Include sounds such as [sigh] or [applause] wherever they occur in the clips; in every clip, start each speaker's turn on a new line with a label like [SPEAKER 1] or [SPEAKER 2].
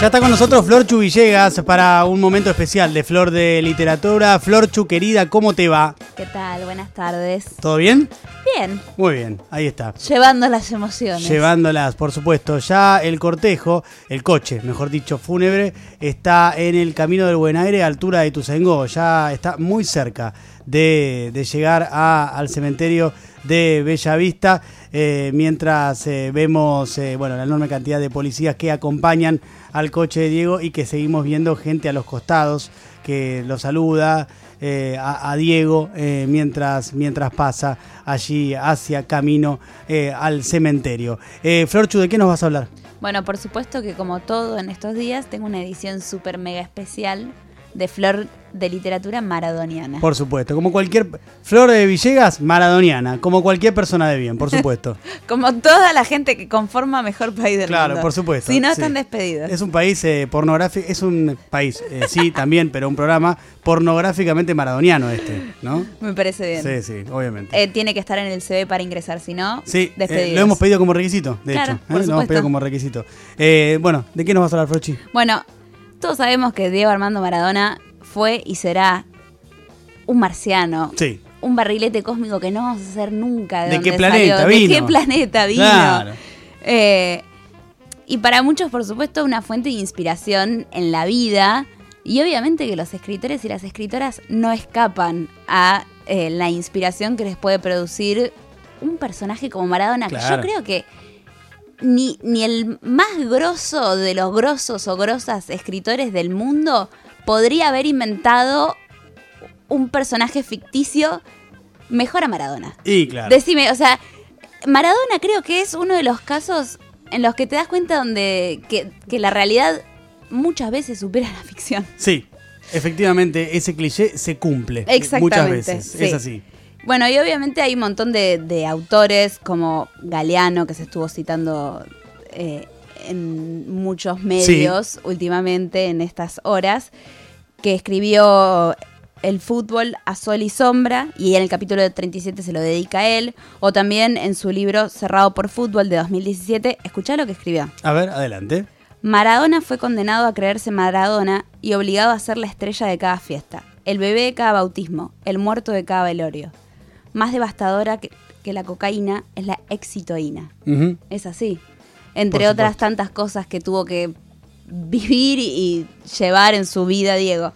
[SPEAKER 1] Ya está con nosotros Flor Chu Villegas para un momento especial de Flor de Literatura. Flor Chu, querida, ¿cómo te va?
[SPEAKER 2] ¿Qué tal? Buenas tardes.
[SPEAKER 1] ¿Todo bien?
[SPEAKER 2] Bien,
[SPEAKER 1] Muy bien, ahí está.
[SPEAKER 2] llevando las emociones.
[SPEAKER 1] Llevándolas, por supuesto. Ya el cortejo, el coche, mejor dicho, fúnebre, está en el camino del Buen Aire, a altura de Tuzangó. Ya está muy cerca de, de llegar a- al cementerio de Bellavista, eh, mientras eh, vemos eh, bueno, la enorme cantidad de policías que acompañan al coche de Diego y que seguimos viendo gente a los costados que lo saluda eh, a, Diego mientras, mientras pasa allí hacia camino al cementerio. Florchu, ¿de qué nos vas a hablar?
[SPEAKER 2] Bueno, por supuesto que como todo en estos días, tengo una edición súper mega especial de Flor de Literatura Maradoniana.
[SPEAKER 1] Por supuesto, como cualquier... Flor de Villegas, maradoniana, como cualquier persona de bien, por supuesto. [laughs]
[SPEAKER 2] Como toda la gente que conforma Mejor País del
[SPEAKER 1] Claro,
[SPEAKER 2] Mundo.
[SPEAKER 1] por supuesto.
[SPEAKER 2] Si no,
[SPEAKER 1] sí.
[SPEAKER 2] están despedidos.
[SPEAKER 1] Es un país eh, pornográfico, es un país, eh, sí, [laughs] también, pero un programa pornográficamente maradoniano este, ¿no?
[SPEAKER 2] Me parece bien.
[SPEAKER 1] Sí, sí, obviamente.
[SPEAKER 2] Eh, tiene que estar en el CV para ingresar, si no,
[SPEAKER 1] Sí, eh, lo hemos pedido como requisito, de
[SPEAKER 2] Claro,
[SPEAKER 1] hecho.
[SPEAKER 2] por.
[SPEAKER 1] Lo hemos pedido como requisito. Bueno, ¿de qué nos vas a hablar, Frochi?
[SPEAKER 2] Bueno, todos sabemos que Diego Armando Maradona fue y será un marciano.
[SPEAKER 1] Sí.
[SPEAKER 2] Un barrilete cósmico que no vamos a hacer nunca. ¿De,
[SPEAKER 1] ¿De qué planeta
[SPEAKER 2] salió,
[SPEAKER 1] vino?
[SPEAKER 2] ¿De qué planeta vino?
[SPEAKER 1] Claro.
[SPEAKER 2] Eh, y para muchos, por supuesto, una fuente de inspiración en la vida. Y obviamente que los escritores y las escritoras no escapan a eh, la inspiración que les puede producir un personaje como Maradona. que. Yo creo que ni, ni el más grosso de los grosos o grosas escritores del mundo podría haber inventado un personaje ficticio mejor a Maradona.
[SPEAKER 1] Y claro.
[SPEAKER 2] Decime, o sea, Maradona creo que es uno de los casos en los que te das cuenta donde que, que la realidad muchas veces supera la ficción.
[SPEAKER 1] Sí, efectivamente, ese cliché se cumple.
[SPEAKER 2] Exactamente,
[SPEAKER 1] Muchas veces.
[SPEAKER 2] sí.
[SPEAKER 1] Es así.
[SPEAKER 2] Bueno, y obviamente hay un montón de, de autores como Galeano, que se estuvo citando eh, en muchos medios últimamente en estas horas, que escribió El fútbol a sol y sombra, y en el capítulo de 37 se lo dedica a él, o también en su libro Cerrado por Fútbol de 2017, escuchá lo que escribió.
[SPEAKER 1] A ver, adelante.
[SPEAKER 2] Maradona fue condenado a creerse Maradona y obligado a ser la estrella de cada fiesta, el bebé de cada bautismo, el muerto de cada velorio. Más devastadora que, que la cocaína es la exitoína. Es así. Entre otras tantas cosas que tuvo que vivir y llevar en su vida Diego.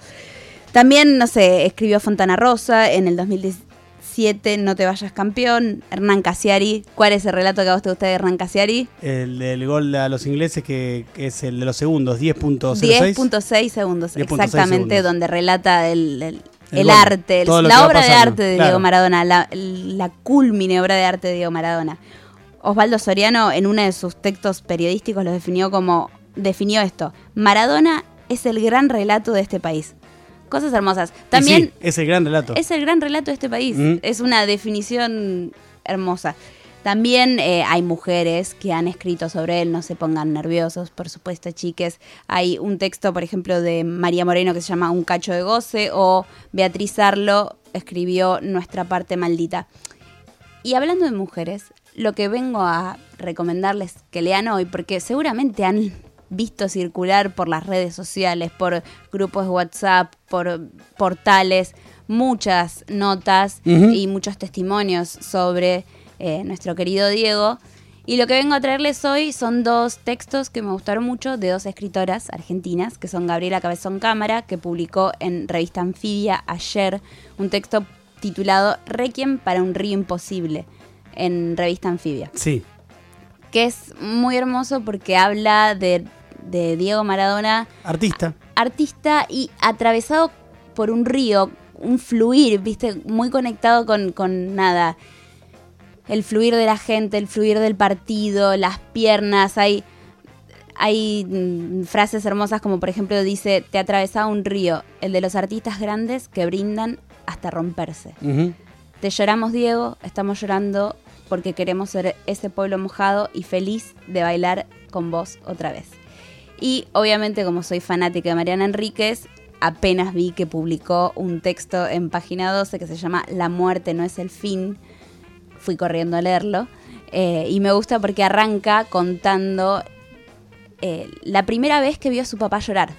[SPEAKER 2] También, no sé, escribió Fontana Rosa en el 2017, No te vayas campeón, Hernán Casiari. ¿Cuál es el relato que a vos te gusta de Hernán Casiari?
[SPEAKER 1] El del gol a los ingleses, que, es el de los segundos, 10.06.
[SPEAKER 2] 10.6 segundos,
[SPEAKER 1] 10.6
[SPEAKER 2] exactamente,
[SPEAKER 1] segundos.
[SPEAKER 2] donde relata el, el-
[SPEAKER 1] El
[SPEAKER 2] arte, el- la obra de arte de
[SPEAKER 1] claro.
[SPEAKER 2] Diego Maradona, la, la culmine obra de arte de Diego Maradona. Osvaldo Soriano, en uno de sus textos periodísticos, lo definió como, definió esto, Maradona es el gran relato de este país. Cosas hermosas. También
[SPEAKER 1] sí, es el gran relato.
[SPEAKER 2] es el gran relato de este país.
[SPEAKER 1] Mm.
[SPEAKER 2] Es una definición hermosa. También eh, hay mujeres que han escrito sobre él, no se pongan nerviosos, por supuesto, chiques. Hay un texto, por ejemplo, de María Moreno que se llama Un cacho de goce, o Beatriz Arlo escribió Nuestra parte maldita. Y hablando de mujeres, lo que vengo a recomendarles que lean hoy, porque seguramente han visto circular por las redes sociales, por grupos de WhatsApp, por portales, muchas notas y muchos testimonios sobre eh, nuestro querido Diego. Y lo que vengo a traerles hoy son dos textos que me gustaron mucho de dos escritoras argentinas, que son Gabriela Cabezón Cámara, que publicó en Revista Anfibia ayer un texto titulado Requiem para un río imposible en Revista Anfibia,
[SPEAKER 1] Sí,
[SPEAKER 2] que es muy hermoso porque habla de, de Diego Maradona
[SPEAKER 1] artista.
[SPEAKER 2] artista y atravesado por un río, un fluir, viste, muy conectado con, con nada. El fluir de la gente, el fluir del partido, las piernas, hay, hay mm, frases hermosas como por ejemplo dice, te atravesaba un río, el de los artistas grandes que brindan hasta romperse. Te lloramos, Diego, estamos llorando porque queremos ser ese pueblo mojado y feliz de bailar con vos otra vez. Y obviamente, como soy fanática de Mariana Enríquez, apenas vi que publicó un texto en página 12 que se llama La muerte no es el fin. Fui corriendo a leerlo. eh, y me gusta porque arranca contando eh, la primera vez que vio a su papá llorar.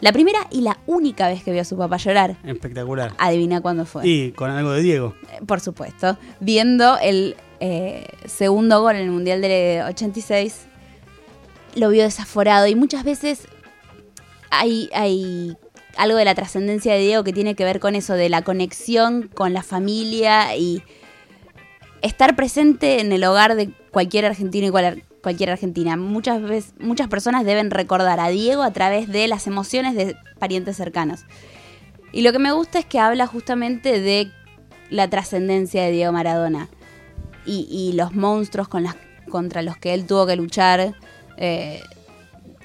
[SPEAKER 2] La primera y la única vez que vio a su papá llorar.
[SPEAKER 1] Espectacular.
[SPEAKER 2] Adivina cuándo fue.
[SPEAKER 1] Y con algo de Diego.
[SPEAKER 2] Eh, Por supuesto. Viendo el eh, segundo gol en el Mundial del 86, lo vio desaforado. Y muchas veces hay, hay algo de la trascendencia de Diego que tiene que ver con eso, de la conexión con la familia y estar presente en el hogar de cualquier argentino y cual- cualquier argentina. Muchas veces, muchas personas deben recordar a Diego a través de las emociones de parientes cercanos. Y lo que me gusta es que habla justamente de la trascendencia de Diego Maradona y, los monstruos contra los que él tuvo que luchar. eh,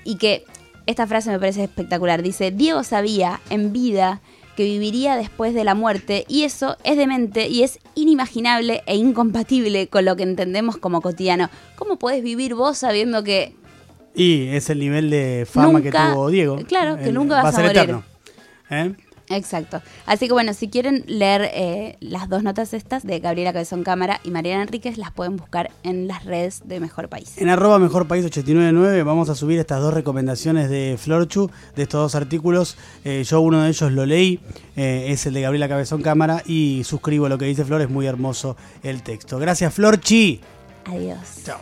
[SPEAKER 2] y que esta frase me parece espectacular. Dice, Diego sabía en vida que viviría después de la muerte y eso es demente y es inimaginable e incompatible con lo que entendemos como cotidiano. ¿Cómo puedes vivir vos sabiendo que
[SPEAKER 1] Y es el nivel de fama que tuvo Diego.
[SPEAKER 2] claro, que
[SPEAKER 1] El-
[SPEAKER 2] nunca vas
[SPEAKER 1] va a ser
[SPEAKER 2] morir.
[SPEAKER 1] eterno. ¿Eh?
[SPEAKER 2] Exacto. Así que bueno, si quieren leer eh, las dos notas estas de Gabriela Cabezón Cámara y Mariana Enríquez, las pueden buscar en las redes de Mejor País.
[SPEAKER 1] En arroba mejor país 899 vamos a subir estas dos recomendaciones de Florchu, de estos dos artículos. Eh, yo uno de ellos lo leí, eh, es el de Gabriela Cabezón Cámara y suscribo lo que dice Flor, es muy hermoso el texto. Gracias Florchi.
[SPEAKER 2] Adiós.
[SPEAKER 1] Chao.